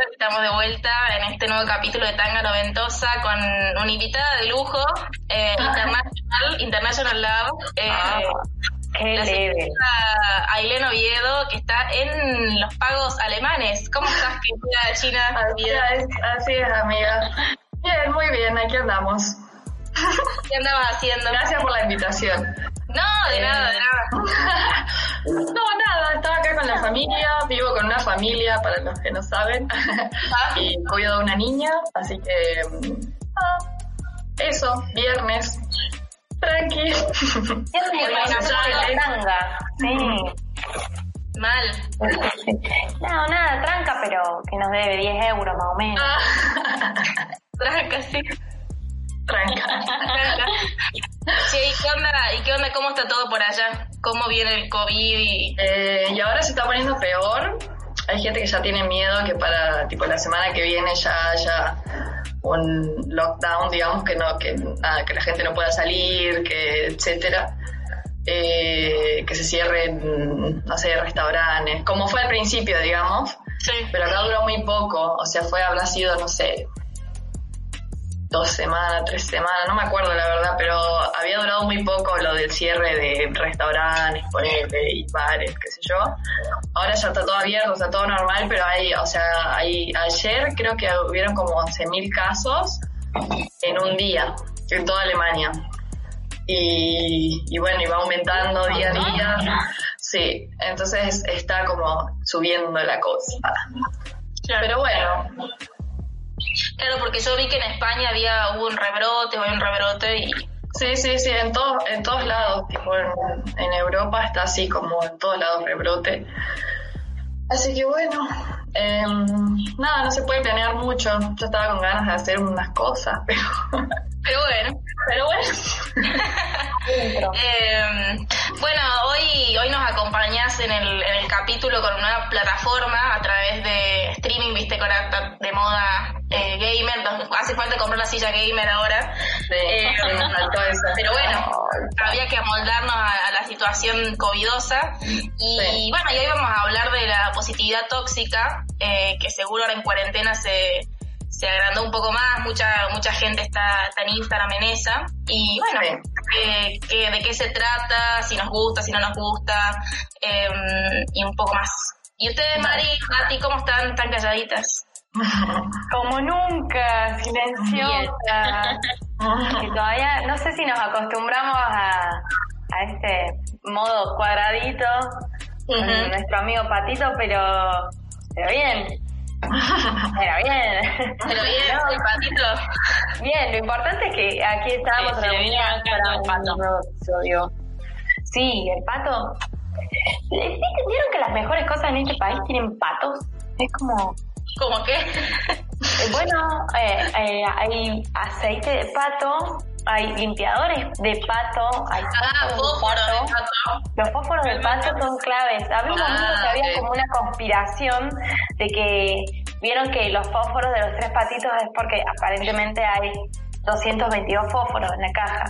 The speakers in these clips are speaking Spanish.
Estamos de vuelta en este nuevo capítulo de Tanga Noventosa con una invitada de lujo, eh, International, International Love. Eh, Ah, qué la leve. Ailén Oviedo, que está en los pagos alemanes. ¿Cómo estás, querida China? Así es, así es, amiga. Bien, muy bien, aquí andamos. ¿Qué andabas haciendo? Gracias por la invitación. No, de nada, de nada. No, nada, estaba acá con la familia, vivo con una familia, para los que no saben, y cuido de una niña, así que... mm, ah, eso, viernes, tranqui. Siempre Bueno, tanga. Sí. Mal. No, nada, tranca, pero que nos debe 10 euros más o menos. Ah, Tranca, sí. Tranca. Sí, ¿y qué onda? ¿Y qué onda? ¿Cómo está todo por allá? ¿Cómo viene el COVID? Y... Eh, y ahora se está poniendo peor. Hay gente que ya tiene miedo que para tipo la semana que viene ya haya un lockdown, digamos que no, que nada, que la gente no pueda salir, que etcétera. Eh, que se cierren, no sé, restaurantes, como fue al principio, digamos, Sí. pero acá duró muy poco, o sea, fue, habrá sido, no sé, dos semanas, tres semanas, no me acuerdo la verdad, pero había durado muy poco lo del cierre de restaurantes, ponele, y bares, qué sé yo. Ahora ya está todo abierto, está todo normal, pero hay, o sea, hay, ayer creo que hubieron como 11.000 casos en un día, en toda Alemania. Y, y bueno, y va aumentando día a día. Sí, entonces está como subiendo la cosa. Pero bueno, Claro, porque yo vi que en España había hubo un rebrote, o hay un rebrote y Sí, sí, sí, en todos, en todos lados, tipo en, en Europa está así como en todos lados rebrote. Así que bueno, em, nada, no se puede planear mucho. Yo estaba con ganas de hacer unas cosas, pero, pero bueno. Pero bueno. Eh, bueno, hoy, hoy nos acompañás en el, en el capítulo con una plataforma a través de streaming, viste, con la- de moda eh, gamer. Hace falta comprar la silla gamer ahora. Sí, Eh. Pero bueno, había que amoldarnos a, a la situación covidosa. Y Sí. bueno, y hoy vamos a hablar de la positividad tóxica, eh, que seguro ahora en cuarentena se, se agrandó un poco más, mucha mucha gente está, está en Instagram en esa. Y bueno, eh, que- de qué se trata, si nos gusta, si no nos gusta, eh, y un poco más. ¿Y ustedes, Mari, Mati, cómo están? ¿Están calladitas? Como nunca, silenciosa. Que todavía, no sé si nos acostumbramos a, a este modo cuadradito con nuestro amigo Patito, pero, pero bien. Pero bien. Pero bien, No, el patito. Bien, lo importante es que aquí estábamos Sí, reunidas para el un pato. nuevo episodio. Sí, el pato. ¿Sí ¿Vieron que las mejores cosas en este país tienen patos? Es como, ¿Cómo qué? eh, bueno, eh, eh, hay aceite de pato, hay limpiadores de pato, hay Ah, fósforos fósforo de pato. pato. Los fósforos de pato son claves. Había un Ah, momento que había ok. como una conspiración de que vieron que los fósforos de los tres patitos es porque aparentemente hay 222 fósforos en la caja.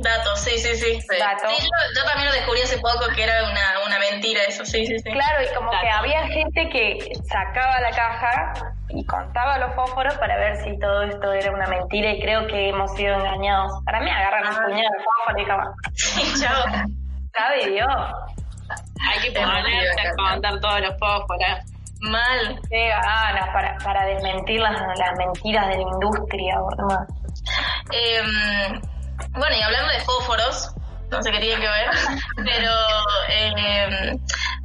Datos, sí, sí, sí. Sí. Datos. Sí, yo, yo también lo descubrí hace poco que era una, una mentira eso, sí, sí, sí. Claro, y como que había gente que sacaba la caja y contaba los fósforos para ver si todo esto era una mentira y creo que hemos sido engañados. Para mí agarran un Ah. puñado de fósforo y como, Sí, chao. sabe Dios. Hay que ponerse a contar todos los fósforos. Mal. Qué ganas para, para desmentir las, las mentiras de la industria. Eh, bueno, y hablando de fósforos, no sé qué tiene que ver, pero eh,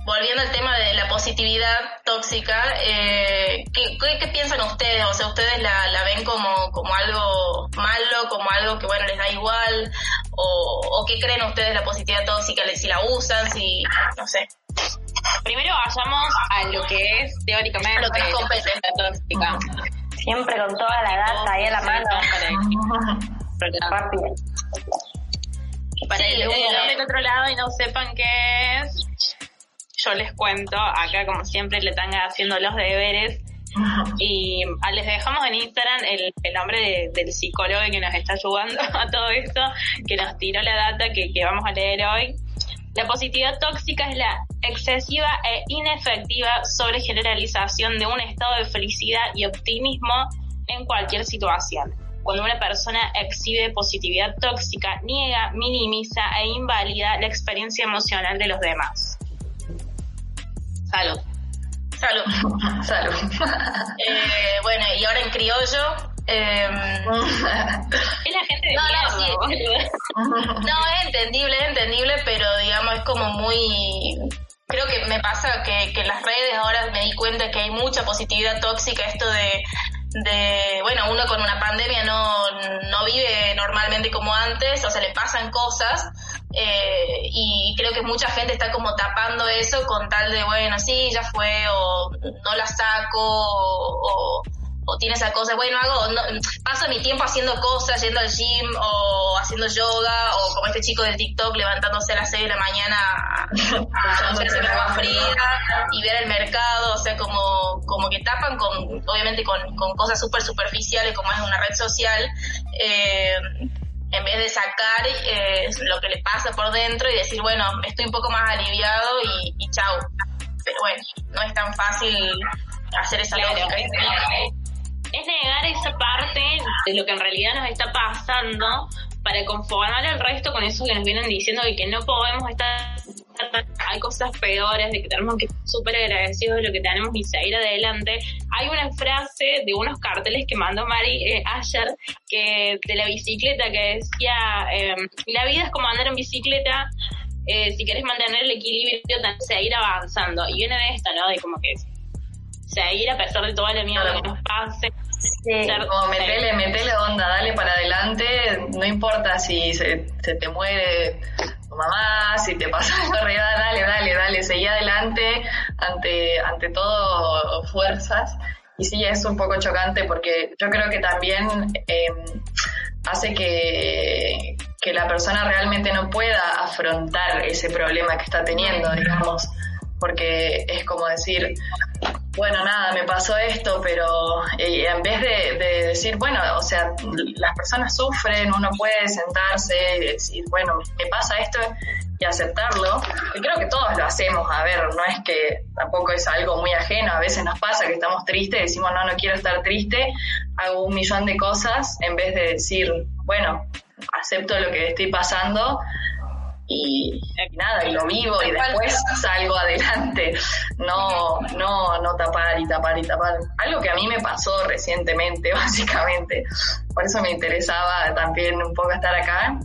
volviendo al tema de la positividad tóxica, eh, ¿qué, qué, qué piensan ustedes? O sea, ¿ustedes la, la ven como, como algo malo, como algo que, bueno, les da igual? ¿O, o qué creen ustedes la positividad tóxica? Si la usan, si, no sé. Primero vayamos a lo que es teóricamente lo que nos compete. la tóxica. Siempre con toda la data ahí a la mano. Rápido. Para Sí, que están del otro lado y no sepan qué es, yo les cuento, acá como siempre le están haciendo los deberes y ah, les dejamos en Instagram el, el nombre de- del psicólogo que nos está ayudando a todo esto, que nos tiró la data que, que vamos a leer hoy. La positividad tóxica es la excesiva e inefectiva sobregeneralización de un estado de felicidad y optimismo en cualquier situación. Cuando una persona exhibe positividad tóxica, niega, minimiza e invalida la experiencia emocional de los demás. Salud. Salud. Salud. Eh, bueno, y ahora en criollo. eh, Es la gente de No, no, sí. No, es entendible, es entendible, pero digamos es como muy... Creo que me pasa que, que en las redes ahora me di cuenta que hay mucha positividad tóxica, esto de, de bueno, uno con una pandemia no, no vive normalmente como antes, o sea, le pasan cosas, eh, y creo que mucha gente está como tapando eso con tal de, bueno, sí, ya fue, o no la saco, o, o tiene esa cosa, bueno, hago, no, paso mi tiempo haciendo cosas, yendo al gym o haciendo yoga o como este chico del TikTok levantándose a las 6 de la mañana a, hacerse agua fría y ver el mercado, o sea, como, como que tapan con, obviamente con, con cosas súper superficiales como es una red social, eh, en vez de sacar eh, lo que le pasa por dentro y decir, bueno, estoy un poco más aliviado y, y chau. Pero bueno, no es tan fácil hacer esa Claro. lógica. es negar esa parte de lo que en realidad nos está pasando para conformar al resto con eso que nos vienen diciendo de que no podemos estar hay cosas peores, de que tenemos que estar súper agradecidos de lo que tenemos y seguir adelante. Hay una frase de unos carteles que mandó Mari eh, ayer que de la bicicleta que decía, eh, la vida es como andar en bicicleta, eh, si querés mantener el equilibrio, seguir avanzando. Y viene de esto, ¿no? De como que seguir a pesar de toda la mierda que nos pase. Sí. Como metele, metele onda, dale para adelante, no importa si se, se te muere tu mamá, si te pasa algo arriba, dale, dale, dale, seguí adelante ante, ante todo fuerzas. Y sí, es un poco chocante porque yo creo que también eh, hace que, que la persona realmente no pueda afrontar ese problema que está teniendo, digamos, porque es como decir, bueno, nada, me pasó esto, pero eh, en vez de, de decir, bueno, o sea, las personas sufren, uno puede sentarse y decir, bueno, me pasa esto y aceptarlo, y creo que todos lo hacemos, a ver, no es que tampoco es algo muy ajeno, a veces nos pasa que estamos tristes, decimos, no, no quiero estar triste, hago un millón de cosas en vez de decir, bueno, acepto lo que estoy pasando y, nada, y lo vivo y después salgo adelante, no, no, no tapar y tapar y tapar. Algo que a mí me pasó recientemente, básicamente, por eso me interesaba también un poco estar acá,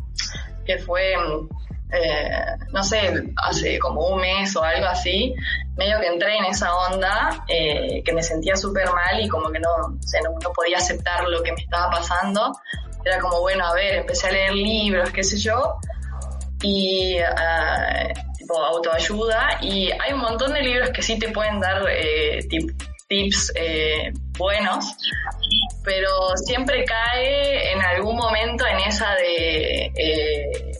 que fue, eh, no sé, hace como un mes o algo así, medio que entré en esa onda, eh, que me sentía súper mal y como que no, o sea, no, no podía aceptar lo que me estaba pasando. Era como, bueno, a ver, empecé a leer libros, qué sé yo, y ah, tipo autoayuda. Y hay un montón de libros que sí te pueden dar eh, tip- tips eh, buenos pero siempre cae en algún momento en esa de eh,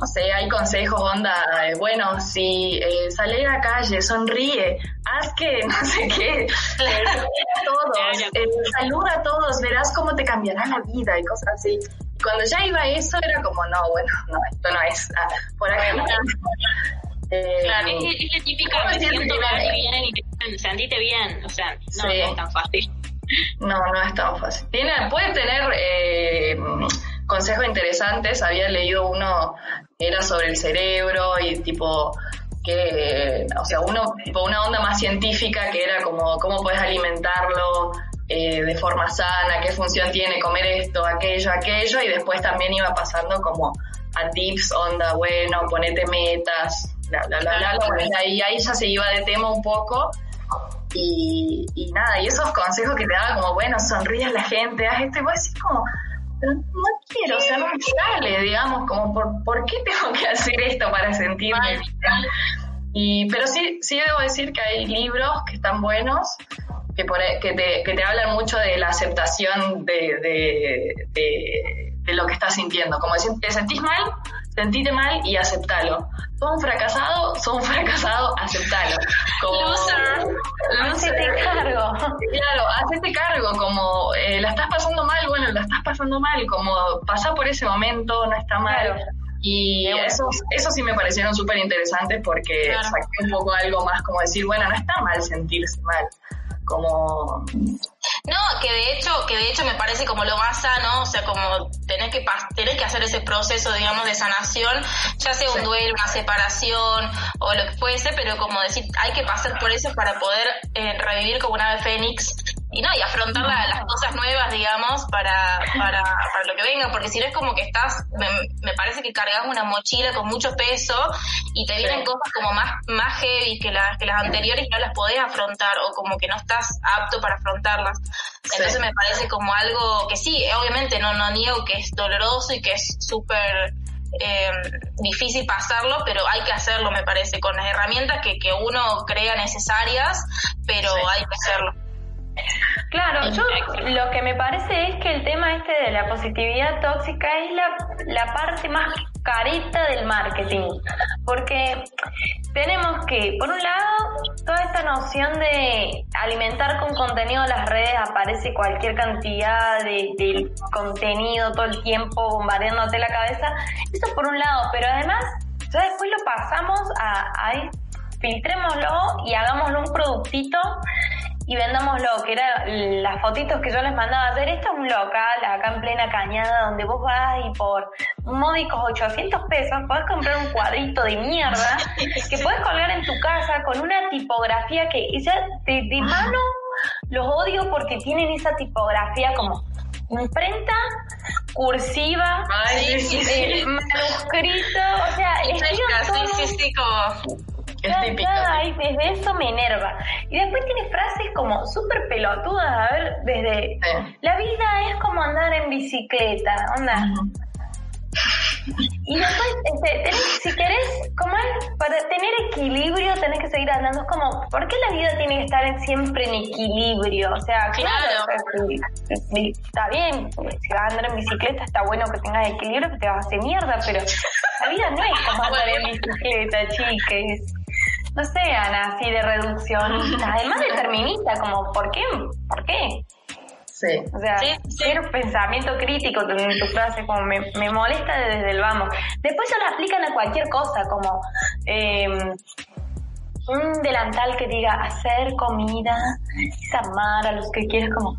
no sé, hay consejos, onda, eh, bueno, si eh, sale a la calle, sonríe, haz que, no sé qué, eh, a todos, eh, saluda a todos, verás cómo te cambiará la vida y cosas así. Cuando ya iba eso, era como, no, bueno, no, esto no es, ah, por acá no. Eh, Claro, Es, es la típica, ¿Cómo me siento mal y vienen y te bien. O sea, no, Sí. no es tan fácil. No, no es tan fácil. Tiene, puede tener eh, consejos interesantes. Había leído uno que era sobre el cerebro y tipo que, o sea, uno, tipo una onda más científica que era como cómo puedes alimentarlo eh, de forma sana, qué función tiene comer esto, aquello, aquello, y después también iba pasando como a tips, onda, bueno, ponete metas, bla, bla, bla, bla, bla. Y ahí, ya se iba de tema un poco y, y nada, y esos consejos que te daba como, bueno, sonríe a la gente, haz esto, y vos decís como, pero no quiero, o sea, no me sale, digamos, como, ¿por, ¿por qué tengo que hacer esto para sentirme bien? Y, pero sí, sí debo decir que hay libros que están buenos, que, que, te, que te hablan mucho de la aceptación de, de, de, de lo que estás sintiendo. Como decir, te sentís mal, sentite mal y aceptalo. Sos un fracasado, sos un fracasado, aceptalo. Como, Loser. Hacete cargo. Claro, hacete cargo, como eh, la estás pasando mal, bueno, la estás pasando mal, como pasa por ese momento, no está mal. Claro. Y eso, eso sí me parecieron súper interesantes porque saqué un poco algo más como decir, bueno, no está mal sentirse mal como no que de hecho que de hecho me parece como lo más sano o sea como tener que tener que hacer ese proceso digamos de sanación ya sea un duelo una separación o lo que fuese pero como decir hay que pasar por eso para poder eh, revivir como una ave fénix y no, y afrontar las cosas nuevas, digamos, para, para, para lo que venga, porque si no es como que estás, me, parece que cargas una mochila con mucho peso y te vienen cosas como más, más heavy que las, que las anteriores y no las podés afrontar o como que no estás apto para afrontarlas. Entonces me parece como algo que sí, obviamente no, no niego que es doloroso y que es súper eh, difícil pasarlo, pero hay que hacerlo, me parece, con las herramientas que, que uno crea necesarias, pero hay que hacerlo. Claro, yo lo que me parece es que el tema este de la positividad tóxica es la, la parte más careta del marketing, porque tenemos que, por un lado, toda esta noción de alimentar con contenido las redes, aparece cualquier cantidad de, de contenido todo el tiempo bombardeándote la cabeza, eso por un lado, pero además, ya después lo pasamos a, a filtrémoslo y hagámoslo un productito y vendámoslo, que era las fotitos que yo les mandaba. Hacer. Esto es un local acá en plena cañada donde vos vas y por módicos 800 pesos podés comprar un cuadrito de mierda que podés colgar en tu casa con una tipografía que ya de, de mano los odio porque tienen esa tipografía como imprenta cursiva, eh, manuscrito, o sea, sí, sí, sí, como es desde eso me enerva. Y después tiene frases como súper pelotudas, a ver, desde la vida es como andar en bicicleta, onda. Y después, este, si querés, como es, para tener equilibrio tenés que seguir andando. Es como, ¿por qué la vida tiene que estar siempre en equilibrio? O sea, claro, está bien, si vas a andar en bicicleta está bueno que tengas equilibrio, que te vas a hacer mierda, pero la vida no es como andar en bicicleta, chiques no sean así de reducción, además determinista, como ¿por qué? ¿Por qué? Sí. O sea, ser pensamiento crítico en tu frase, como me, me, molesta desde el vamos. Después se lo aplican a cualquier cosa, como em, un delantal que diga hacer comida, es amar a los que quieres, como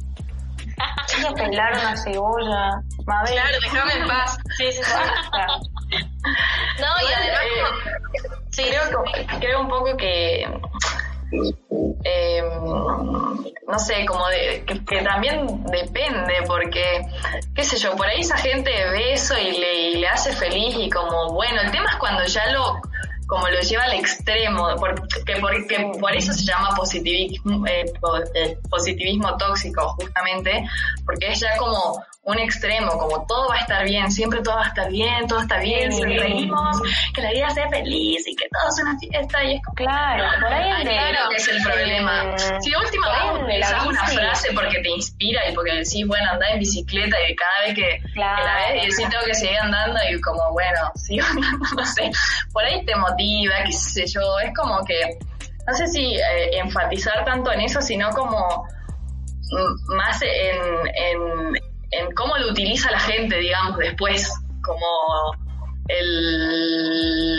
pelar una cebolla. Claro, déjame en paz. Sí, sí, sí. No, y además... Eh, Sí, creo, creo un poco que eh, no sé, como de, que, también depende, porque, qué sé yo, por ahí esa gente ve eso y le, y le hace feliz y como, bueno, el tema es cuando ya lo como lo lleva al extremo, porque, porque por eso se llama positivismo, eh, eh, positivismo tóxico, justamente, porque es ya como un extremo, como todo va a estar bien, siempre todo va a estar bien, todo está bien, si reímos, que la vida sea feliz y que todo sea una fiesta y es como, claro, por ahí claro que es el problema. Si últimamente utilizas una frase porque te inspira y porque decís, bueno, anda en bicicleta y cada vez que, la ves y decís tengo que seguir andando y como, bueno, sigo andando, no sé, por ahí te motiva, qué sé yo, es como que, no sé si eh, enfatizar tanto en eso, sino como mm, más en en cómo lo utiliza la gente, digamos, después, como el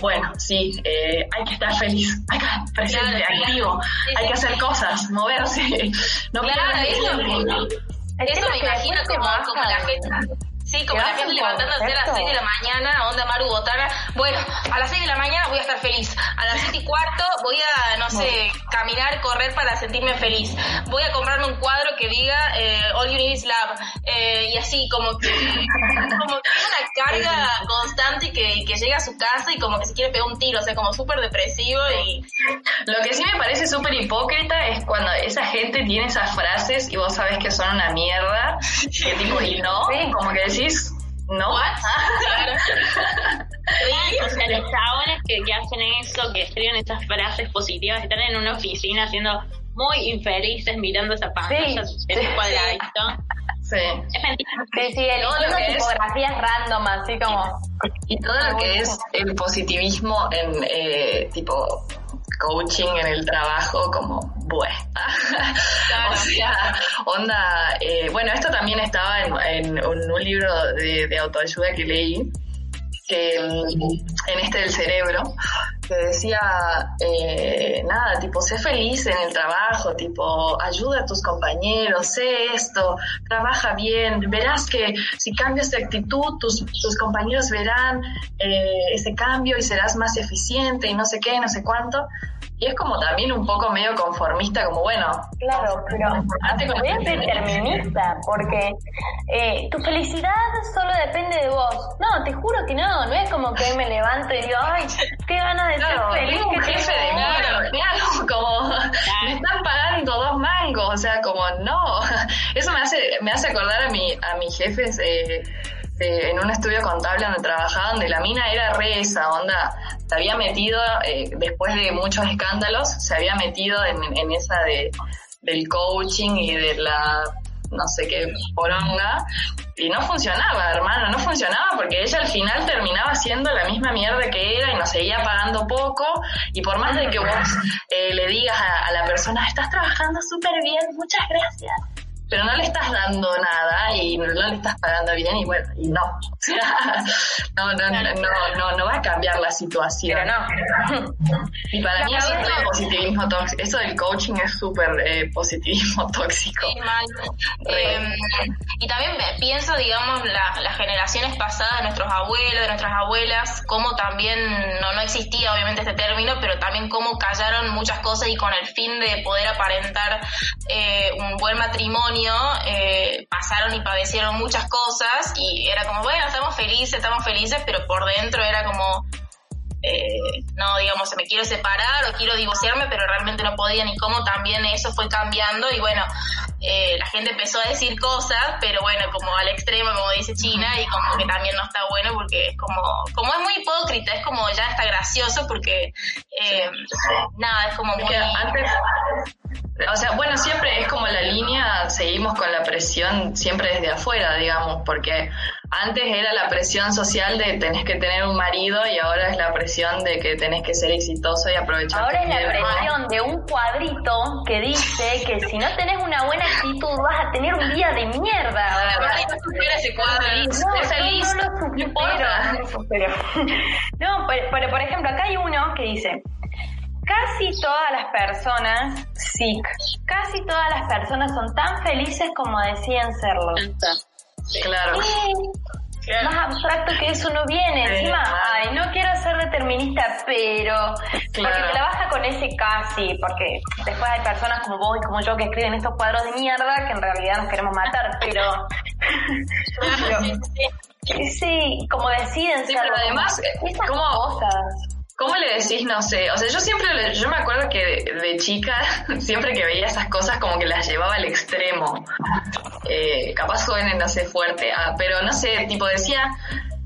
bueno, sí, eh, hay que estar feliz, hay que estar presente, activo, hay que hacer cosas, moverse. No claro, eso, eso me imagino como, como la gente Sí, como la gente levantándose a las 6 de la mañana, onda Maru Botana. Bueno, a las 6 de la mañana voy a estar feliz. A las 7 y cuarto voy a, no sé, caminar, correr para sentirme feliz. Voy a comprarme un cuadro que diga eh, All You Need Is Love. Eh, y así, como que, como que tiene una carga constante que, que llega a su casa y como que se quiere pegar un tiro. O sea, como súper depresivo y... Lo que sí me parece súper hipócrita es cuando esa gente tiene esas frases y vos sabes que son una mierda. Que tipo, y no, como que ¿no? Claro. o sea, los chabones que, que hacen eso, que escriben estas frases positivas, están en una oficina haciendo muy infelices mirando esa pantalla, sí, ese cuadradito. Sí. Es mentira. Sí, sí, el, tipografías random, así como. Y todo lo que es el positivismo en eh, tipo coaching en el trabajo como bueno. o sea, onda, eh, bueno, esto también estaba en, un libro de, autoayuda que leí, que mm, en este del cerebro, que decía, eh, nada, tipo, sé feliz en el trabajo, tipo, ayuda a tus compañeros, sé esto, trabaja bien, verás que si cambias de actitud, tus, tus compañeros verán eh, ese cambio y serás más eficiente y no sé qué, no sé cuánto. Y es como también un poco medio conformista, como bueno. Claro, pero es determinista, porque eh, tu felicidad solo depende de vos. No, te juro que no, no es como que me levanto y digo, ay, qué ganas de ser feliz. Un jefe de claro, claro, como me están pagando dos mangos, o sea, como no. Eso me hace, me hace acordar a mi, a mis jefes. Eh, en un estudio contable donde trabajaba, donde la mina era re esa onda, se había metido, eh, después de muchos escándalos, se había metido en, en esa de, del coaching y de la no sé qué poronga, y no funcionaba, hermano, no funcionaba porque ella al final terminaba siendo la misma mierda que era y nos seguía pagando poco, y por más de que vos eh, le digas a, a la persona, estás trabajando súper bien, muchas gracias, pero no le estás dando nada y no le estás pagando bien y bueno, y no. O sea, no, no, no, no, no, va a cambiar la situación. Pero no. Y para mí eso es positivismo tóxico. Eso del coaching es súper eh, positivismo tóxico. Sí, mal. Eh, y también pienso, digamos, la, las generaciones pasadas, de nuestros abuelos, de nuestras abuelas, cómo también, no, no existía obviamente este término, pero también cómo callaron muchas cosas y con el fin de poder aparentar eh, un buen matrimonio eh, pasaron y padecieron muchas cosas y era como, bueno, estamos felices, estamos felices, pero por dentro era como, eh, no, digamos, me quiero separar o quiero divorciarme, pero realmente no podía ni cómo también eso fue cambiando y bueno, eh, la gente empezó a decir cosas, pero bueno, como al extremo, como dice China, y como que también no está bueno porque es como, como es muy hipócrita, es como ya está gracioso porque, nada, es como muy... Antes, o sea, bueno, siempre es como la línea, seguimos con la presión siempre desde afuera, digamos, porque antes era la presión social de tenés que tener un marido y ahora es la presión de que tenés que ser exitoso y aprovechar. Ahora es la presión de un cuadrito que dice que si no tenés una buena actitud vas a tener un día de mierda. ese cuadro, no, no, pero por ejemplo, acá hay uno que dice, casi todas las personas, sí, casi todas las personas son tan felices como decían serlo. Claro. Más abstracto que eso no viene. Encima, ay, no quiero ser determinista, pero porque te la baja con ese casi, porque después hay personas como vos y como yo que escriben estos cuadros de mierda que en realidad nos queremos matar, pero, sí, como deciden sí, pero además, como cosas ¿Cómo le decís, no sé? O sea, yo siempre, yo me acuerdo que de, chica, siempre que veía esas cosas, como que las llevaba al extremo. Eh, capaz jóvenes, no sé, fuerte. Ah, pero no sé, tipo decía,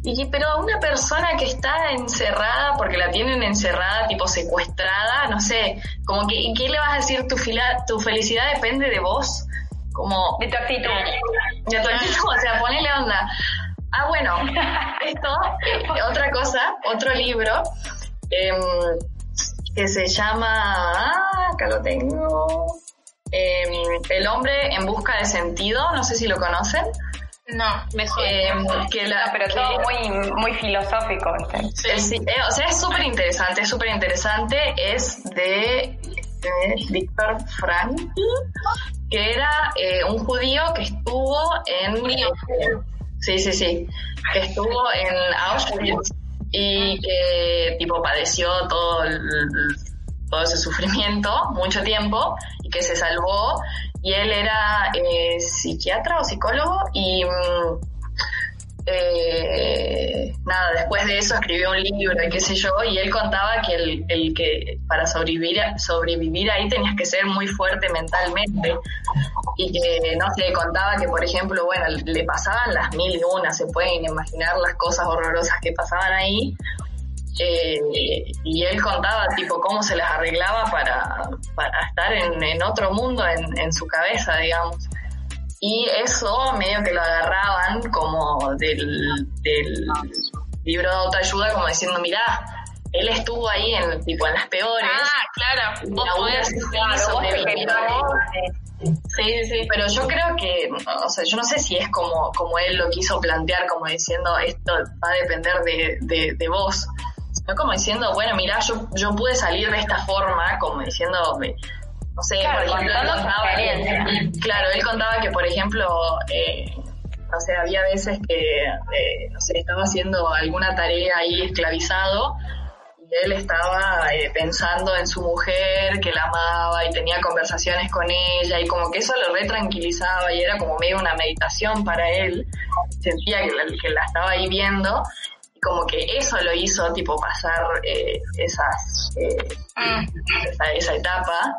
y, pero una persona que está encerrada, porque la tienen encerrada, tipo secuestrada, no sé, como que, ¿qué le vas a decir? Tu, fila, tu felicidad depende de vos. Como... De tu actitud. De tu actitud, o sea, ponele onda. Ah, bueno, esto, eh, otra cosa, otro libro Em, que se llama, ah, acá lo tengo, em, El hombre en busca de sentido, no sé si lo conocen. No, me suena. Em, que la, pero todo muy, muy filosófico. Sí. Eh, o sea, es súper interesante, es súper interesante. Es de, Víctor Frank, que era eh, un judío que estuvo en... sí, sí, sí. Que estuvo en Auschwitz y que tipo padeció todo, todo ese sufrimiento mucho tiempo y que se salvó. Y él era eh, psiquiatra o psicólogo y mm, eh, nada, después de eso escribió un libro qué sé yo, y él contaba que el, el, que para sobrevivir, sobrevivir ahí tenías que ser muy fuerte mentalmente. Y que, no sé, contaba que, por ejemplo, bueno, le pasaban las mil y una, se pueden imaginar las cosas horrorosas que pasaban ahí, eh, y él contaba tipo cómo se las arreglaba para, para estar en, en otro mundo en, en su cabeza, digamos y eso medio que lo agarraban como del, del libro de autoayuda como diciendo, mirá, él estuvo ahí en tipo en las peores. Ah, claro. Vos podés, Sí, sí. Pero yo creo que, o sea, yo no sé si es como, como él lo quiso plantear, como diciendo, esto va a depender de, de, de vos. Sino como diciendo, bueno, mira, yo, yo pude salir de esta forma, como diciendo, no sé, Claro, por ejemplo, él contaba que- claro, él contaba que, por ejemplo, eh, no sé, había veces que, eh, no sé, estaba haciendo alguna tarea ahí esclavizado y él estaba eh, pensando en su mujer, que la amaba y tenía conversaciones con ella y como que eso lo re tranquilizaba y era como medio una meditación para él. Sentía que la, que la estaba ahí viendo y como que eso lo hizo tipo pasar eh, esas eh, Mm. esa, esa etapa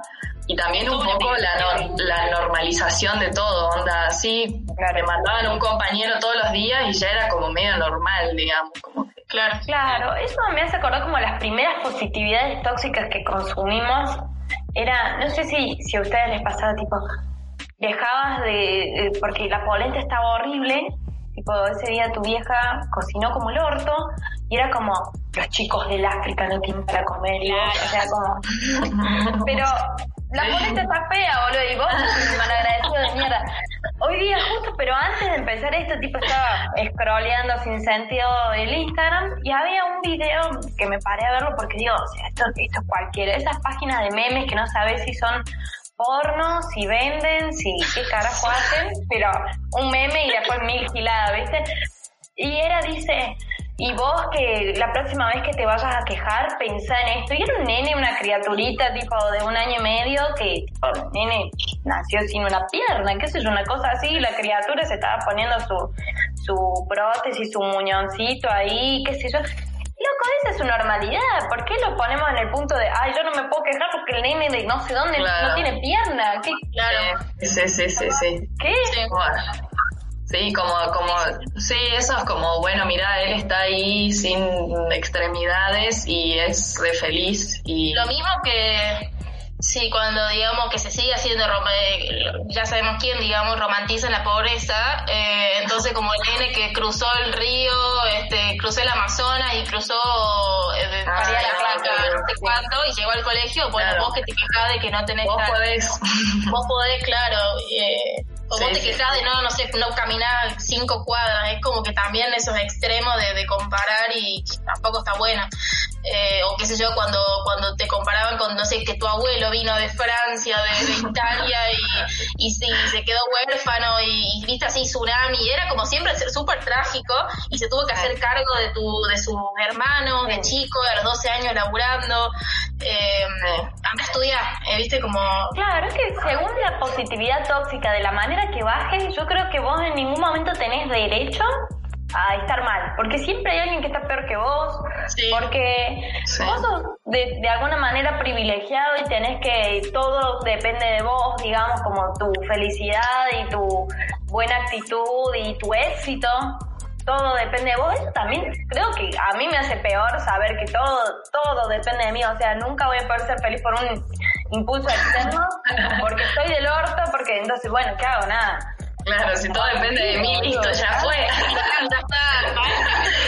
y también un poco la, nor- la normalización de todo, onda así, me mandaban un compañero todos los días y ya era como medio normal, digamos, como que Claro. Claro, eso me hace acordar como las primeras positividades tóxicas que consumimos. Era, no sé si, si a ustedes les pasaba, tipo, dejabas de, de- porque la polenta estaba horrible, tipo, ese día tu vieja cocinó como el orto, y era como, los chicos del África no tienen para comer, y vos, o sea, como, pero la polenta está fea, boludo, y vos sos malagradecido de mierda. Hoy día justo, pero antes de empezar esto, tipo estaba scrolleando sin sentido el Instagram y había un video que me paré a verlo porque digo, o sea, esto, esto es cualquiera, esas páginas de memes que no sabes si son porno, si venden, si qué carajo hacen, pero un meme y después mil giladas, ¿viste? Y era, dice, y vos que la próxima vez que te vayas a quejar, pensá en esto. Y era un nene, una criaturita tipo de un año y medio que, tipo, el nene nació sin una pierna, qué sé yo, una cosa así, y la criatura se estaba poniendo su, su prótesis, su muñoncito ahí, qué sé yo. Loco, esa es su normalidad. ¿Por qué lo ponemos en el punto de, ay, yo no me puedo quejar porque el nene de no sé dónde Claro. no tiene pierna? ¿Qué? Claro. sí, sí, sí, sí. ¿Qué? Sí. Bueno, sí, como, como, sí, eso es como, bueno, mira, él está ahí sin extremidades y es re feliz y Lo mismo que sí, cuando digamos que se sigue haciendo, eh, ya sabemos quién, digamos, romantiza la pobreza, eh, entonces como el nene que cruzó el río, este, cruzó el Amazonas y cruzó eh, Ah, María la claro, no sé cuánto, y llegó al colegio, bueno, Claro. vos que te quejás de que no tenés vos tal- podés. vos podés, claro, eh, o Sí, vos te sí. de no, no sé, no caminar cinco cuadras, es como que también esos extremos de, de comparar y tampoco está bueno. Eh, o qué sé yo, cuando, cuando te comparaban con, no sé, que tu abuelo vino de Francia, de, de Italia y, y, sí, se quedó huérfano y, y viste así tsunami, era como siempre ser súper trágico y se tuvo que hacer cargo de tu de sus hermanos, de chico, a los 12 años laburando, eh, anda a estudiar, eh, viste, como... Claro, es que según la positividad tóxica, de la manera que bajes, yo creo que vos en ningún momento tenés derecho a estar mal, porque siempre hay alguien que está peor que vos, Sí. porque Sí. vos sos de, de alguna manera privilegiado y tenés que, todo depende de vos, digamos, como tu felicidad y tu buena actitud y tu éxito. Todo depende de vos, eso también creo que a mí me hace peor saber que todo, todo depende de mí, o sea, nunca voy a poder ser feliz por un impulso externo, porque estoy del orto, porque entonces, bueno, ¿qué hago? Nada. Claro, si todo depende de mí, listo, ya fue. ya está.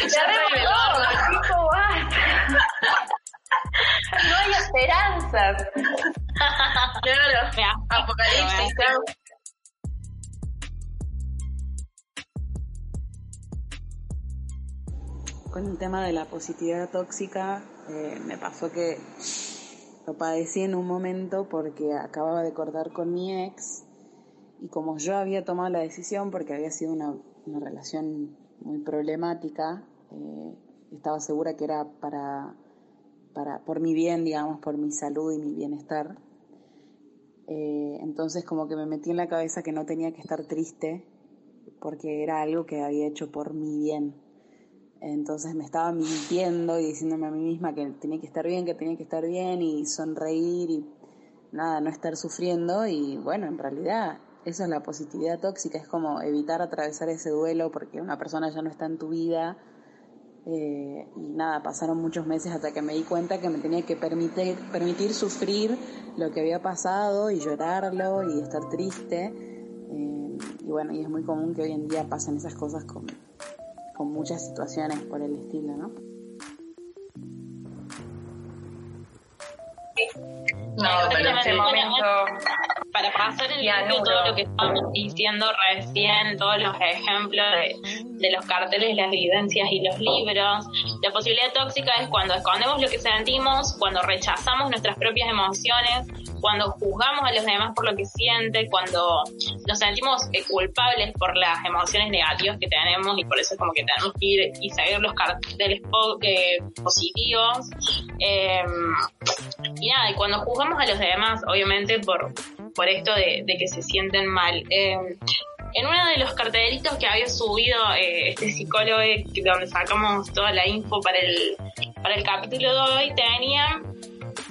ya horno. No hay esperanzas. Claro. Apocalipsis, claro. Con el tema de la positividad tóxica, eh, me pasó que lo padecí en un momento porque acababa de cortar con mi ex y como yo había tomado la decisión porque había sido una, una relación muy problemática, eh, estaba segura que era para, para, por mi bien, digamos, por mi salud y mi bienestar. Eh, entonces como que me metí en la cabeza que no tenía que estar triste porque era algo que había hecho por mi bien. Entonces me estaba mintiendo y diciéndome a mí misma que tenía que estar bien, que tenía que estar bien y sonreír y nada, no estar sufriendo. Y bueno, en realidad eso es la positividad tóxica, es como evitar atravesar ese duelo porque una persona ya no está en tu vida. Eh, y nada, pasaron muchos meses hasta que me di cuenta que me tenía que permitir, permitir sufrir lo que había pasado y llorarlo y estar triste. Eh, y bueno, y es muy común que hoy en día pasen esas cosas con, con muchas situaciones por el estilo, ¿no? No, en pero ese sí. momento para pasar en limpio todo lo que estamos diciendo recién, todos los ejemplos de, los carteles, las evidencias y los libros. La posibilidad tóxica es cuando escondemos lo que sentimos, cuando rechazamos nuestras propias emociones, cuando juzgamos a los demás por lo que sienten, cuando nos sentimos eh, culpables por las emociones negativas que tenemos y por eso es como que tenemos que ir y seguir los carteles eh, positivos. Em, y nada, y cuando juzgamos a los demás, obviamente por, por esto de, que se sienten mal. Em, en uno de los cartelitos que había subido eh, este psicólogo, donde sacamos toda la info para el, para el capítulo de hoy, tenía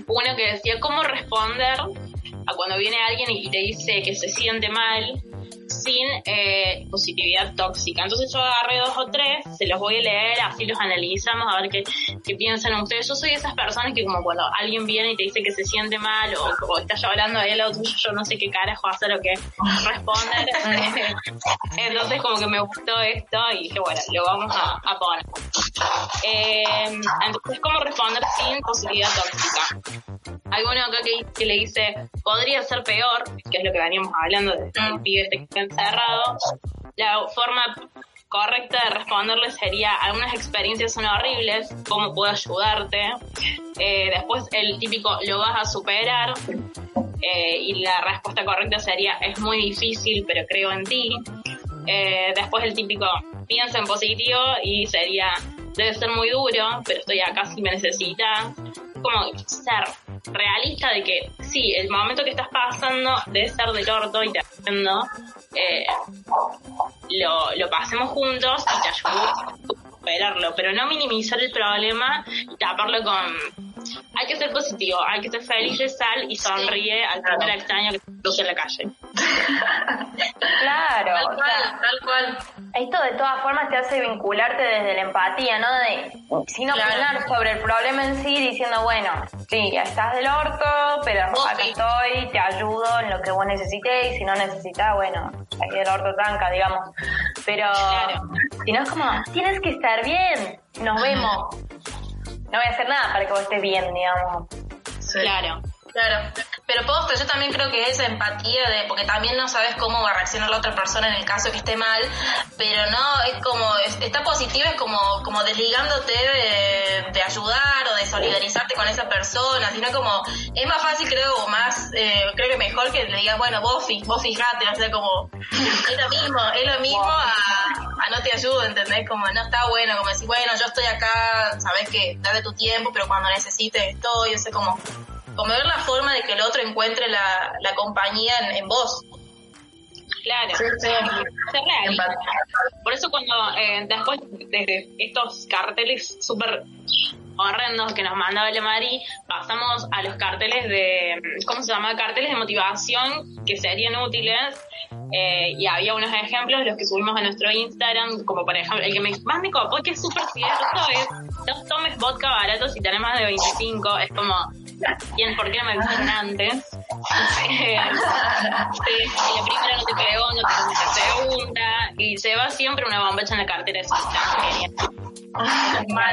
uno que decía cómo responder a cuando viene alguien y te dice que se siente mal sin eh, positividad tóxica. Entonces yo agarré dos o tres, se los voy a leer, así los analizamos, a ver qué, qué piensan ustedes. Yo soy de esas personas que como cuando alguien viene y te dice que se siente mal o, o está llorando de él o tuyo, yo no sé qué carajo hacer o qué responder. Entonces como que me gustó esto y dije, bueno, lo vamos a, poner. Eh, entonces, ¿cómo responder sin positividad tóxica? Alguno acá que, le dice, podría ser peor, que es lo que veníamos hablando de pibe este encerrado. La forma correcta de responderle sería, algunas experiencias son horribles, ¿cómo puedo ayudarte? Eh, después el típico, lo vas a superar. Eh, y la respuesta correcta sería, es muy difícil, pero creo en ti. Eh, después el típico, piensa en positivo y sería, debe ser muy duro, pero estoy acá si me necesitas. Como ser realista de que sí, el momento que estás pasando debe ser del orto y te entiendo, eh, lo, lo pasemos juntos y te ayudo a superarlo, pero no minimizar el problema y taparlo con hay que ser positivo, hay que ser feliz de sal y sonríe al primer extraño que te cruce en la calle. claro, tal cual, tal cual. Esto de todas formas te hace vincularte desde la empatía, ¿no? De sin opinar sobre el problema en sí, diciendo, bueno, sí, ya estás del orto, pero acá estoy, te ayudo en lo que vos necesites y si no necesitas, bueno, aquí del orto tranca, digamos. Pero si no es como, tienes que estar bien, nos vemos no voy a hacer nada para que vos estés bien, digamos. Claro. Claro, pero posta, yo también creo que es empatía de, porque también no sabes cómo va a reaccionar la otra persona en el caso que esté mal, pero no, es como, está positivo, es como, como desligándote de, ayudar o de solidarizarte con esa persona, sino como, es más fácil creo, o más, eh, creo que mejor que le digas, bueno, vos, vos fijate, o sea, como, es lo mismo, es lo mismo a, a no te ayudo, ¿entendés? Como, no está bueno, como decir, bueno, yo estoy acá, sabes que dale tu tiempo, pero cuando necesites estoy, o sea, como, como ver la forma de que el otro encuentre la, la compañía en, vos. Claro, Por eso cuando eh, después de estos carteles súper horrendos que nos mandaba la Mari, pasamos a los carteles de, ¿cómo se llama? Carteles de motivación que serían útiles. Eh, y había unos ejemplos, los que subimos a nuestro Instagram, como por ejemplo, el que más me copó, que es súper cierto, es no tomes vodka barato si tenés más de 25. Es como, ¿por qué no me dijeron antes? Eh, la primera no te pegó, no te la segunda, y se va siempre una bombacha en la cartera, eso está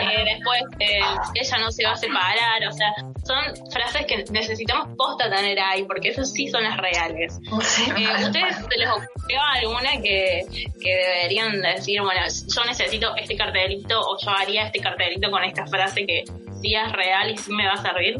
eh, después eh, ella no se va a separar, o sea, son frases que necesitamos posta tener ahí, porque esas sí son las reales. Eh, ¿Ustedes se les ocurrió alguna que, que deberían decir, bueno, yo necesito este cartelito o yo haría este cartelito con esta frase que sí es real y sí me va a servir?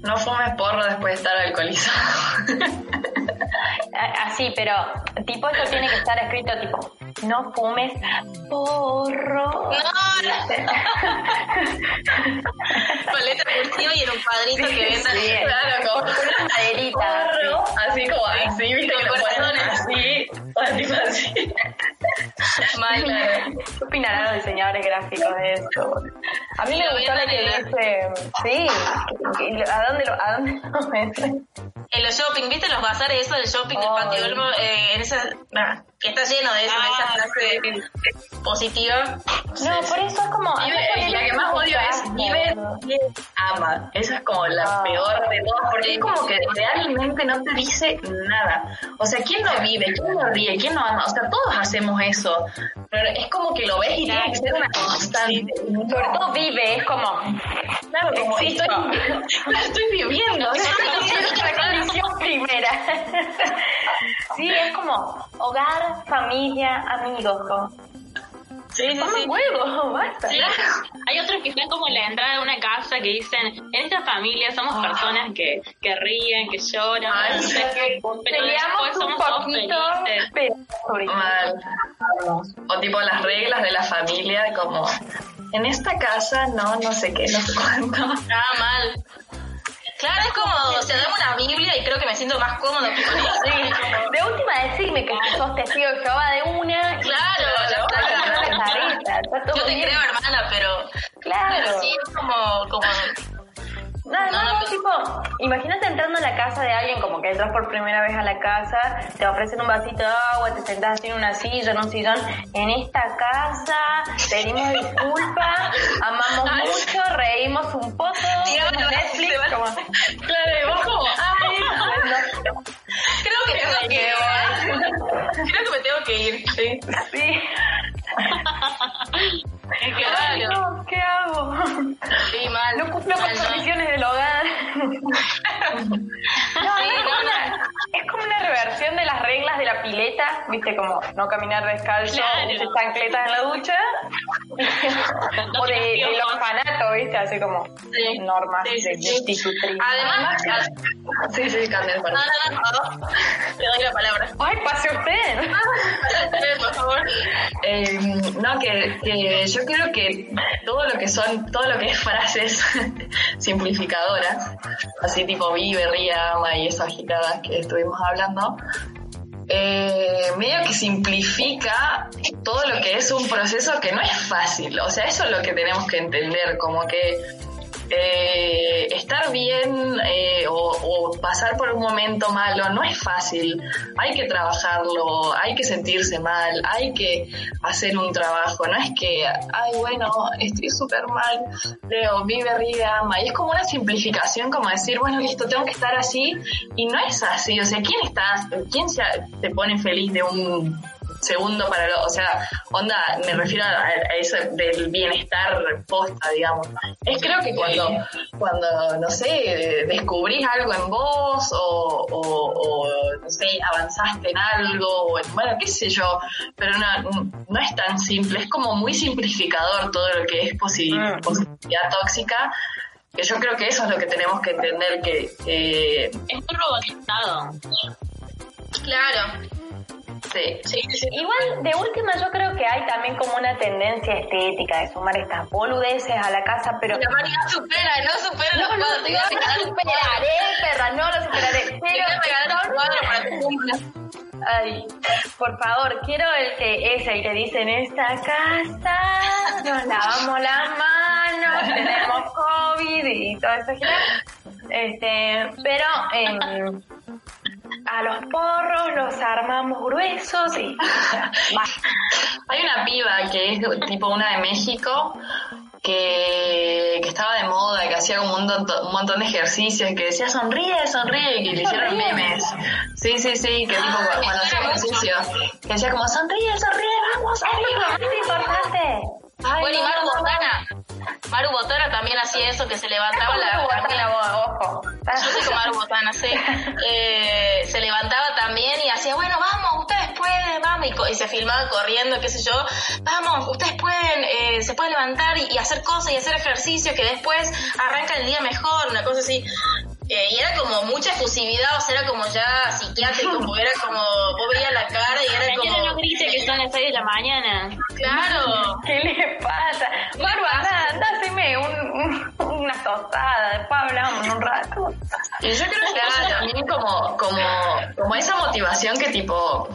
No fumes porro después de estar alcoholizado. Así, pero tipo eso tiene que estar escrito tipo, no fumes porro. No, Con letra cursiva y en un cuadrito que venda. Sí, claro, como una maderita. Así como así, viste, que corazones así, así, así. Mal, ¿Qué opinarán los diseñadores gráficos de eso? A mí me gustó la que dice, sí, ¿a dónde lo, a dónde lo? En los shopping, ¿viste los bazares eso del shopping del Olmo? Eh, en esa, que está lleno de eso, de esa ah, frase positiva. No, por eso es como... Vive, la que más odio es vive, ama. Esa es como la ah. peor de todas, porque es como que realmente no te dice nada. O sea, ¿quién no vive? ¿Quién no ríe? ¿Quién no ama? O sea, todos hacemos eso. Pero es como que lo ves y tiene que ser una constante. Sobre todo vive, es como... Claro, como estoy, estoy viviendo. Es una condición primera. sí, es como hogar, familia, amigos. Sí, sí, sí. huevos, basta. Hay otros que están como en la entrada de una casa que dicen, en esta familia somos Ah. personas que, que ríen, que lloran, Ay, no sé qué, pero después Peleamos un somos todos poquito, felices. pero. O tipo las reglas de la familia, como en esta casa no, no sé qué, no sé cuánto. Ah, mal. Claro, es como, o sea, dame una Biblia y creo que me siento más cómodo que con eso. De última, decirme que sos testigo de Jehová de una. Claro, ya está, Yo te creo, hermana, pero, Claro. pero sí, es como, como, No, no, tipo, imagínate entrando a la casa de alguien, como que entras por primera vez a la casa, te ofrecen un vasito de agua, te sentás así en una silla, en un sillón. En esta casa pedimos disculpas, amamos mucho, reímos un poco, vemos Netflix, va- como, claro, y vos como, ay, no, creo que tengo que ir. Creo que me tengo que ir, sí. sí, Ay, claro, no, ¿qué hago? sí, mal. No cumplo con las no. condiciones del hogar. No, no, Sí, como no, de viste, como no caminar descalzo, Claro. chancletas en la ducha, o de, del orfanato, viste, así como Sí. normas Sí, sí, de sí. disciplina. Además, ad- Sí, sí, Candel, no, no, no, no, te doy la palabra. Ay, pase usted. Por favor. Eh, no, que, que yo creo que todo lo que son, todo lo que es frases simplificadoras, así tipo vive, ría, ama y esas agitadas que estuvimos hablando, eh, medio que simplifica todo lo que es un proceso que no es fácil. O sea, eso es lo que tenemos que entender, como que eh, estar bien eh, o, pasar por un momento malo no es fácil. Hay que trabajarlo, hay que sentirse mal, hay que hacer un trabajo. No es que, ay, bueno, estoy súper mal, Leo, vive, ríe, ama. Y es como una simplificación, como decir, bueno, listo, tengo que estar así. Y no es así. O sea, ¿quién está, quién se, te pone feliz de un segundo para lo, o sea, onda, me refiero a, a eso del bienestar posta, digamos. Es creo que cuando, cuando, no sé, descubrís algo en vos o, o, o, no sé, avanzaste en algo, o en- bueno, qué sé yo, pero no, no es tan simple, es como muy simplificador todo lo que es posi- Mm. positividad tóxica, que yo creo que eso es lo que tenemos que entender, que eh, Es muy robotizado. Claro. Sí, Sí, sí, sí. Igual, de última, yo creo que hay también como una tendencia estética de sumar estas boludeces a la casa, pero... La Mari no supera, no supera No, los no, cuadros. No cuadro. superaré, perra, no lo superaré. Pero a regalar un cuadro para tu. Ay, por favor, quiero el que es el que dice en esta casa nos lavamos las manos, tenemos COVID y todo eso. Este, pero em, a los porros los armamos gruesos y. Hay una piba que es tipo una de México que, que estaba de moda, que hacía como un, don- un montón de ejercicios, que decía sonríe, sonríe, y que le hicieron memes. Sí, sí, sí, que tipo Ah, cuando hacía ejercicio, que decía como sonríe, sonríe, vamos, Es lo más importante. Ay, Bueno, y. Botana. Maru Botana también hacía eso, que se levantaba la... la ojo. Yo soy como Maru Botana, sí. Eh, se levantaba también y hacía, bueno, vamos, ustedes pueden, vamos. Y, y se filmaba corriendo, qué sé yo. Vamos, ustedes pueden, eh, se pueden levantar y, y hacer cosas y hacer ejercicio que después arranca el día mejor, una cosa así. Eh, y era como mucha efusividad, o sea, era como ya psiquiátrico, porque era como, vos veías la cara y era Mañana no como... grite que son las 6 de la mañana. Claro. ¿Qué le pasa? Maru, anda, anda, haceme un, un- una tostada, después hablamos un rato. Y yo creo que era también como, como, como esa motivación que tipo,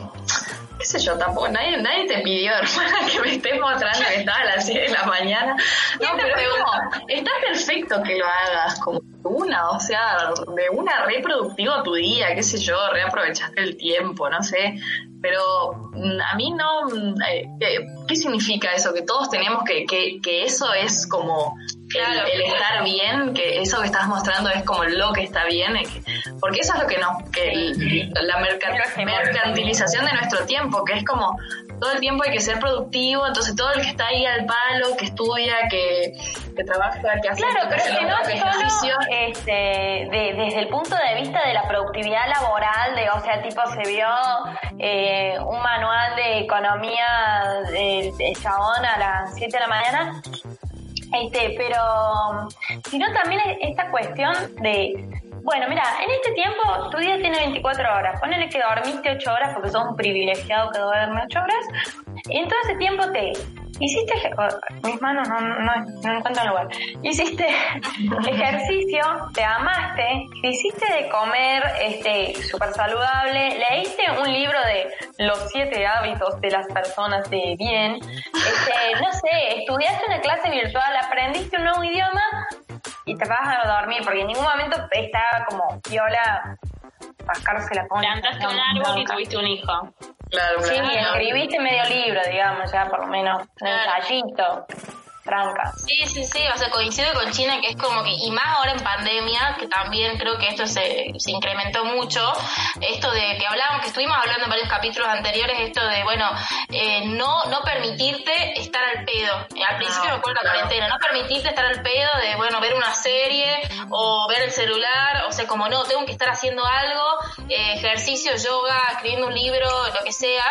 qué sé yo, tampoco, nadie, nadie te pidió, hermana, que me estés mostrando que estaba a las 6 de la mañana. No, ¿Quién te pero como, está perfecto que lo hagas, como una, o sea, de una reproductivo tu día, qué sé yo, reaprovechaste el tiempo, no sé. Pero mm, a mí no, mm, eh, ¿qué, qué significa eso? Que todos tenemos que, que, que eso es como Claro. el, estar bien, que eso que estás mostrando es como lo que está bien, que- porque eso es lo que nos, que el- la merca- que mercantilización de nuestro tiempo, que es como todo el tiempo hay que ser productivo, entonces todo el que está ahí al palo, que estudia, que, que trabaja, que hace Claro, pero que que no solo, este, desde el punto de vista de la productividad laboral, de, o sea, tipo se vio eh, un manual de economía de, de chabón a las 7 de la mañana, este, pero sino también esta cuestión de bueno, mira, en este tiempo tu día tiene 24 horas. Ponele que dormiste 8 horas porque sos un privilegiado que duerme 8 horas. En todo ese tiempo te hiciste, mis manos no, no, no encuentran lugar, hiciste ejercicio, te amaste, hiciste de comer este súper saludable, leíste un libro de los siete hábitos de las personas de bien, este, no sé, estudiaste una clase virtual, aprendiste un nuevo idioma y te vas a dormir, porque en ningún momento estaba como viola rascarse la poncha. Plantaste un árbol y tuviste un hijo. Claro, sí, escribiste medio libro, digamos, ya por lo menos, un ensayito. Sí, sí, sí, o sea, coincido con China que es como que, y más ahora en pandemia, que también creo que esto se, se incrementó mucho, esto de que hablábamos, que estuvimos hablando en varios capítulos anteriores, esto de, bueno, eh, no, no permitirte estar al pedo. Al principio me acuerdo la cuarentena, no permitirte estar al pedo de, bueno, ver una serie o ver el celular, o sea, como no, tengo que estar haciendo algo, eh, ejercicio, yoga, escribiendo un libro, lo que sea,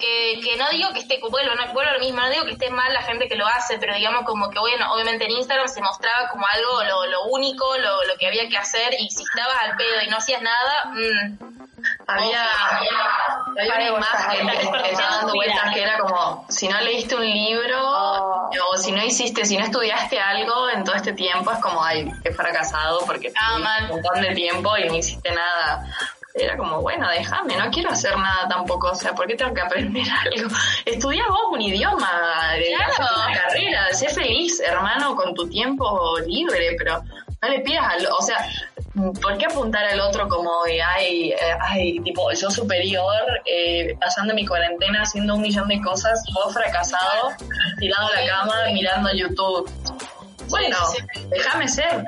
que, que no digo que esté, bueno, no, bueno, lo mismo, no digo que esté mal la gente que lo hace, pero digamos como que, bueno, obviamente en Instagram se mostraba como algo, lo, lo único, lo, lo que había que hacer, y si estabas al pedo y no hacías nada, mmm, había, había, una imagen que estaba dando vueltas que era como, si no leíste un libro, oh. o si no hiciste, si no estudiaste algo en todo este tiempo, es como, ay, he fracasado porque ah, un montón de tiempo y no hiciste nada era como, bueno, déjame, no quiero hacer nada tampoco, o sea, ¿por qué tengo que aprender algo? Estudia vos un idioma, claro. una carrera, sé feliz, hermano, con tu tiempo libre, pero no le pidas al, o sea, ¿por qué apuntar al otro como de, ay, eh, ay, tipo, yo superior, eh, pasando mi cuarentena haciendo un millón de cosas, vos fracasado, tirado a la cama, mirando YouTube? Bueno, déjame ser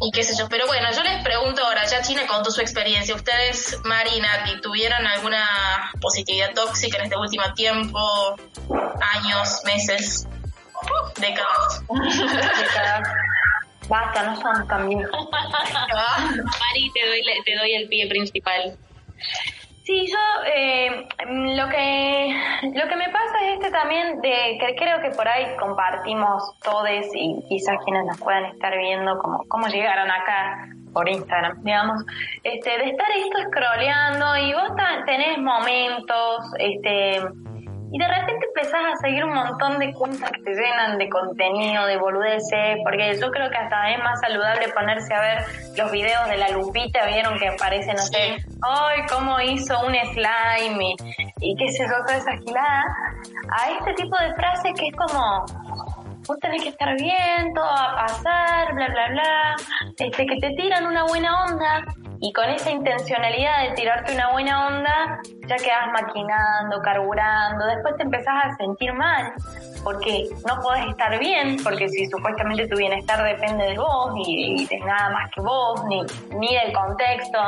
y qué sé yo. Pero bueno, yo les pregunto ahora, ya China contó su experiencia. ¿Ustedes, Marina, tuvieron alguna positividad tóxica en este último tiempo? Años, meses, décadas. décadas. Basta, no son también. Mari, te doy, te doy el pie principal. Sí, yo eh, lo que lo que me pasa es este también de que creo que por ahí compartimos todos y quizás quienes nos puedan estar viendo como cómo llegaron acá por Instagram, digamos, este de estar esto scrolleando y vos tenés momentos, este y de repente empezás a seguir un montón de cuentas que te llenan de contenido, de boludeces, porque yo creo que hasta es más saludable ponerse a ver los videos de la Lupita, vieron que aparece, no sé, ay, cómo hizo un slime y, qué sé yo, toda esa gilada, a este tipo de frases que es como, vos tenés que estar bien, todo va a pasar, bla, bla, bla, este, que te tiran una buena onda y con esa intencionalidad de tirarte una buena onda, ya quedas maquinando, carburando, después te empezás a sentir mal, porque no podés estar bien, porque si supuestamente tu bienestar depende de vos y, de nada más que vos, ni, ni del contexto,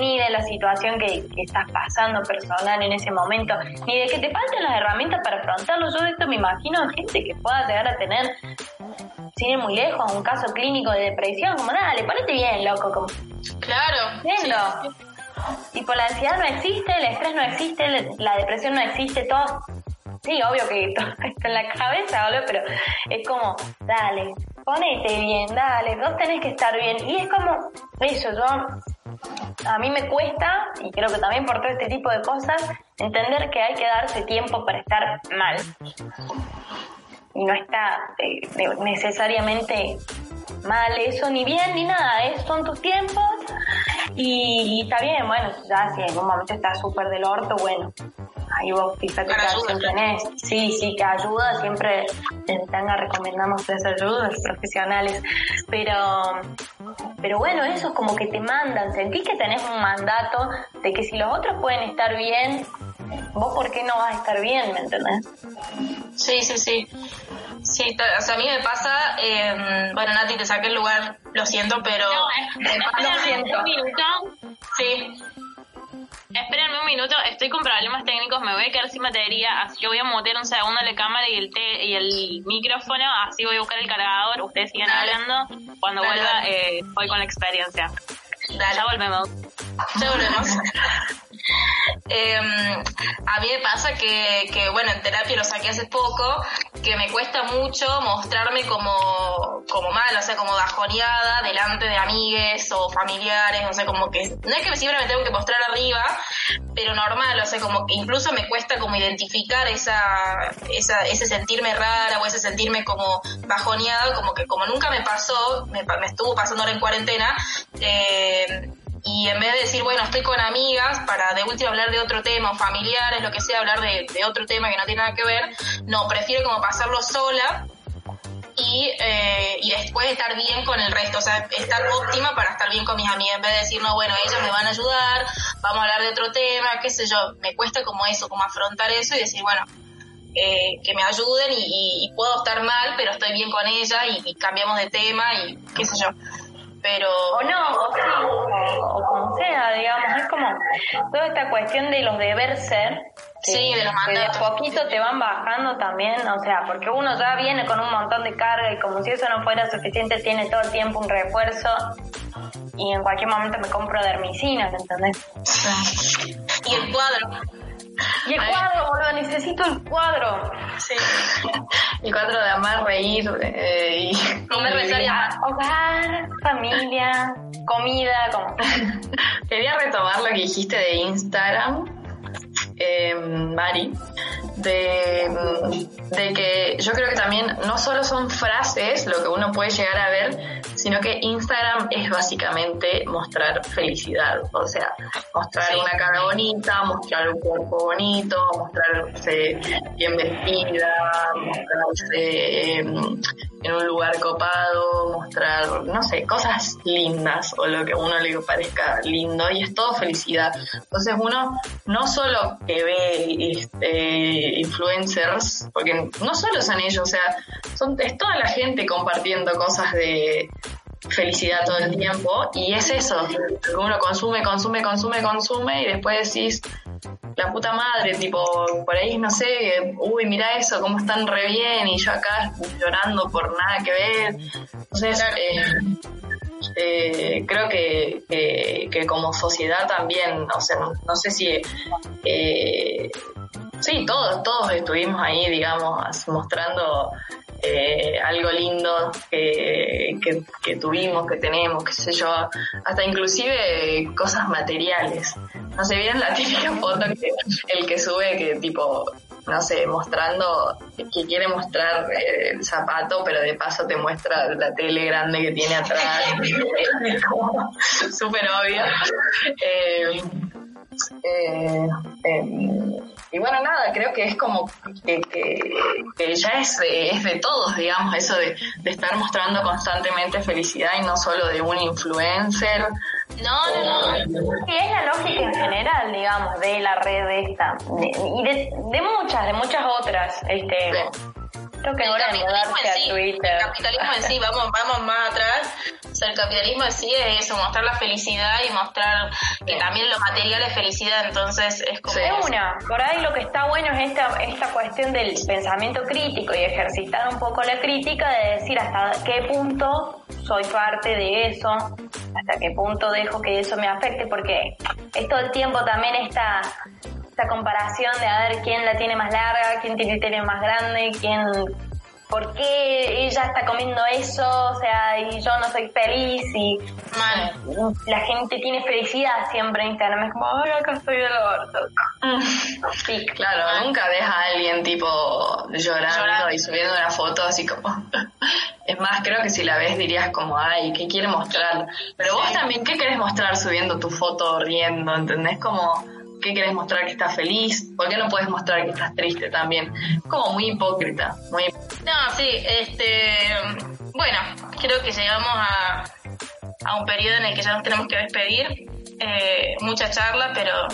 ni de la situación que, que, estás pasando personal en ese momento, ni de que te falten las herramientas para afrontarlo. Yo de esto me imagino gente que pueda llegar a tener sin ir muy lejos, un caso clínico de depresión, como dale, ponete bien, loco. Como, claro. Viendo. Y por la ansiedad no existe, el estrés no existe, la depresión no existe, todo. Sí, obvio que todo está en la cabeza, pero es como, dale, ponete bien, dale, vos tenés que estar bien. Y es como, eso, yo, a mí me cuesta, y creo que también por todo este tipo de cosas, entender que hay que darse tiempo para estar mal y no está eh, necesariamente mal eso, ni bien ni nada, es, son tus tiempos y, está bien, bueno, ya si en algún momento estás súper del orto, bueno, ahí vos fíjate que acción tenés. Sí, sí, que ayuda, siempre en Tanga recomendamos esa ayuda, los profesionales, pero, pero bueno, eso es como que te mandan, sentís que tenés un mandato de que si los otros pueden estar bien, vos por qué no vas a estar bien, ¿me entendés? Sí, sí, sí. Sí, o sea, a mí me pasa, eh, bueno, Nati, te saqué el lugar, lo siento, pero... No, lo siento. Sí. Espérenme un minuto, estoy con problemas técnicos, me voy a quedar sin batería, así que voy a mutear un segundo la cámara y el y el micrófono, así voy a buscar el cargador, ustedes siguen hablando, cuando vuelva eh, voy con la experiencia. Ya volvemos. Ya volvemos. Eh, a mí me pasa que, que, bueno, en terapia lo saqué hace poco, que me cuesta mucho mostrarme como, como mal, o sea, como bajoneada delante de amigues o familiares, o sea, como que, no es que siempre me tengo que mostrar arriba, pero normal, o sea, como que incluso me cuesta como identificar esa, esa ese sentirme rara o ese sentirme como bajoneada, como que como nunca me pasó, me, me estuvo pasando ahora en cuarentena, eh, y en vez de decir, bueno, estoy con amigas para de último hablar de otro tema, o familiares, lo que sea, hablar de, otro tema que no tiene nada que ver, no, prefiero como pasarlo sola y, eh, y después estar bien con el resto, o sea, estar óptima para estar bien con mis amigas, en vez de decir, no, bueno, ellas me van a ayudar, vamos a hablar de otro tema, qué sé yo, me cuesta como eso, como afrontar eso y decir, bueno, eh, que me ayuden y, puedo estar mal, pero estoy bien con ella y cambiamos de tema y qué sé yo pero... O no, o sí, o, como sea, digamos, es como toda esta cuestión de los deber ser, Sí, de los mandatos. De poquito te van bajando también, o sea, porque uno ya viene con un montón de carga y como si eso no fuera suficiente, tiene todo el tiempo un refuerzo y en cualquier momento me compro dermicina, ¿entendés? y el cuadro. Y el cuadro, boludo, necesito el cuadro. Sí. El cuadro de amar, reír eh, y comer, rezar y Hogar, familia, comida, como. Quería retomar lo que dijiste de Instagram, eh, Mari, de, de que yo creo que también no solo son frases lo que uno puede llegar a ver, sino que Instagram es básicamente mostrar felicidad, o sea, mostrar una cara bonita, mostrar un cuerpo bonito, mostrarse bien vestida, mostrarse em, en un lugar copado, mostrar, no sé, cosas lindas o lo que a uno le parezca lindo y es todo felicidad. Entonces uno no solo que ve este, influencers, porque no solo son ellos, o sea, son, es toda la gente compartiendo cosas de felicidad todo el tiempo y es eso, uno consume, consume, consume, consume y después decís, la puta madre, tipo, por ahí no sé, uy, mira eso, cómo están re bien y yo acá llorando por nada que ver. Entonces, eh, eh, creo que, que, como sociedad también, o sea, no, sé si... Eh, sí, todos, todos estuvimos ahí, digamos, mostrando eh, algo lindo que, que, tuvimos, que tenemos, qué sé yo, hasta inclusive cosas materiales. No sé, bien la típica foto que el que sube que tipo, no sé, mostrando, que quiere mostrar eh, el zapato, pero de paso te muestra la tele grande que tiene atrás, súper obvio. Eh, eh, em, y bueno, nada, creo que es como que, que, ya es de, es de todos, digamos, eso de, estar mostrando constantemente felicidad y no solo de un influencer. No, no, no. Y es la lógica en general, digamos, de la red esta. y de, muchas, de muchas otras. Este, Creo que ahora capitalismo en sí, El capitalismo en sí, vamos, vamos más atrás. O sea, el capitalismo en sí es eso, mostrar la felicidad y mostrar que también lo material es felicidad, entonces es como... Es una, por ahí lo que está bueno es esta, esta cuestión del pensamiento crítico y ejercitar un poco la crítica de decir hasta qué punto soy parte de eso, hasta qué punto dejo que eso me afecte, porque es todo el tiempo también esta esta comparación de a ver quién la tiene más larga, quién tiene el tele más grande, quién por qué ella está comiendo eso, o sea, y yo no soy feliz y la gente tiene felicidad siempre en Instagram, es como, ay, acá estoy del orto. Sí, claro, nunca ves a alguien tipo llorando, y subiendo una foto así como... es más, creo que si la ves dirías como, ay, ¿qué quiere mostrar? Pero vos también, ¿qué querés mostrar subiendo tu foto riendo? ¿Entendés? Como qué querés mostrar que estás feliz? ¿Por qué no puedes mostrar que estás triste también? Como muy hipócrita. Muy... No, sí, este. Bueno, creo que llegamos a, a un periodo en el que ya nos tenemos que despedir. Eh, mucha charla, pero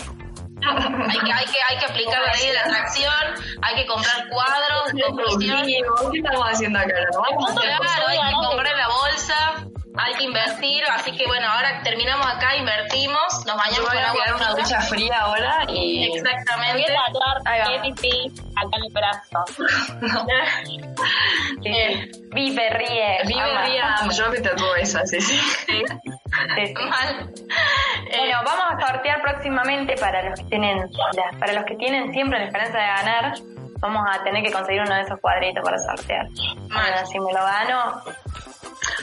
hay que, hay que, hay que aplicar la ley de la atracción, hay que comprar cuadros, conclusión. ¿Qué estamos haciendo acá? Claro, hay que comprar la bolsa. Hay que invertir, así que bueno, ahora terminamos acá, invertimos, nos bañamos con agua a una ducha fría ahora y... Exactamente. Voy a acá en el brazo. eh, vive, ríe. Vive, ríe, yo me tatúo esa, sí, sí. sí. Mal. Bueno, vamos a sortear próximamente para los que tienen, para los que tienen siempre la esperanza de ganar. Vamos a tener que conseguir uno de esos cuadritos para sortear. Bueno, si me lo gano,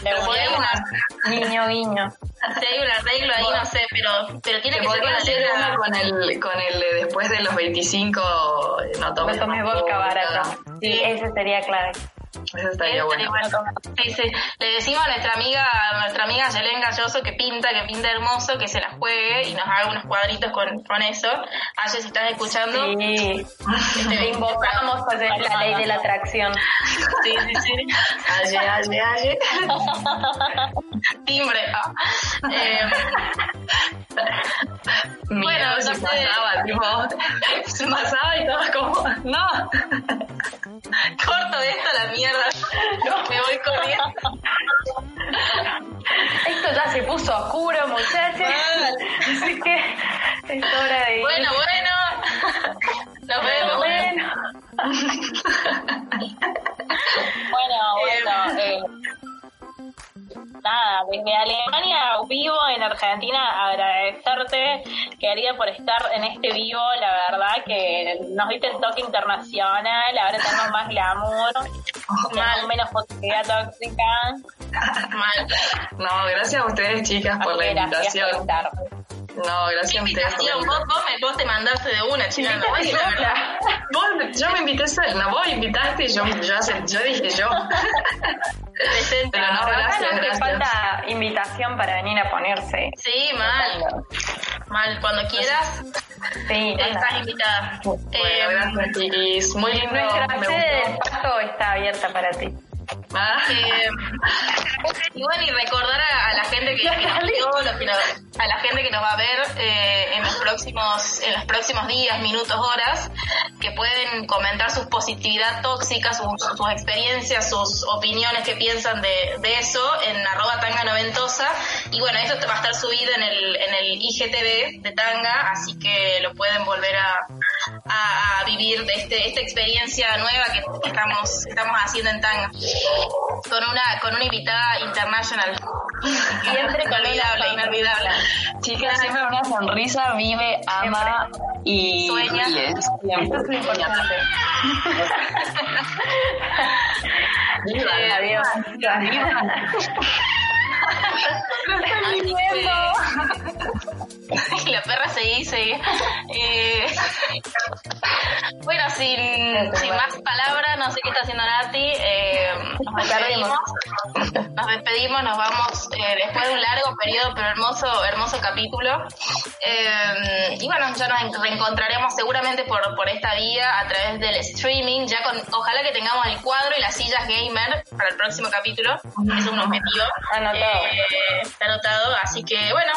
le podemos guiño, guiño. Si hay un arreglo ahí, no sé, pero, pero tiene que ser con hacer una con el, con el de después de los 25, no tomes, no tomes vodka barato. Sí, ese sería clave. Eso estaría bueno. Le decimos a nuestra amiga, a nuestra amiga Yelén Galloso que pinta, que pinta hermoso, que se la juegue y nos haga unos cuadritos con, con eso. Aye, si estás escuchando. Sí. Este, invocamos pues, la ley de la atracción. Sí, sí, sí. Aye, aye, aye. Timbre. Ah. Eh, bueno, no se pasaba, tipo, se pasaba y estaba como, no. Corto esto a la mierda. No. Me voy corriendo. Esto ya se puso oscuro, muchachos. Así que es hora de. Bueno, bueno. Nos vemos. Bueno. bueno, bueno. Eh, nada, desde Alemania vivo en Argentina, agradecerte, querida, por estar en este vivo. La verdad que nos diste el toque internacional, ahora tenemos más glamour, Mal. menos positividad tóxica. Mal. No, gracias a ustedes, chicas, por la invitación. No, gracias a ustedes. Vos, vos, me, vos te mandaste de una, chica. No, voy vos, yo me invité sola, no, vos invitaste y yo, yo, yo dije yo. Pero no, gracias, falta invitación para venir a ponerse. Sí, mal. Mal, cuando quieras. Sí, estás invitada. Bueno, eh, gracias, Muy lindo. Nuestra sede del paso está abierta para ti. Ah. Eh, y bueno, y recordar a, la gente que, nos a la gente que nos va a ver eh, en los próximos en los próximos días, minutos, horas, que pueden comentar su positividad tóxica, sus, experiencias, sus opiniones que piensan de, de eso en arroba tanga noventosa. Y bueno, esto va a estar subido en el, en el IGTV de Tanga, así que lo pueden volver a, vivir de este, esta experiencia nueva que estamos, estamos haciendo en Tanga con una con una invitada internacional. Siempre inolvidable, inolvidable. Chicas, siempre una sonrisa, vive, ama y sueña. Esto es lo importante. Viva, eh, adiós. y la perra seguía y Eh, bueno, sin, sin, más palabras, no sé qué está haciendo Nati. Eh, nos despedimos. Nos despedimos, nos vamos eh, después de un largo periodo, pero hermoso, hermoso capítulo. Eh, y bueno, ya nos reencontraremos seguramente por, por esta vía a través del streaming. Ya con, ojalá que tengamos el cuadro y las sillas gamer para el próximo capítulo. Es un objetivo. Anotado. está anotado. Así que bueno,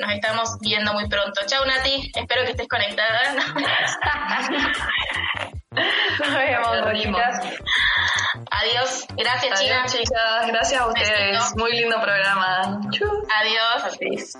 nos estamos viendo muy pronto. Chao Nati, espero que estés conectada. Nos vemos, chicas. Adiós. Gracias, chicas. chicas. Gracias a ustedes. Muy lindo programa. Adiós. Adiós.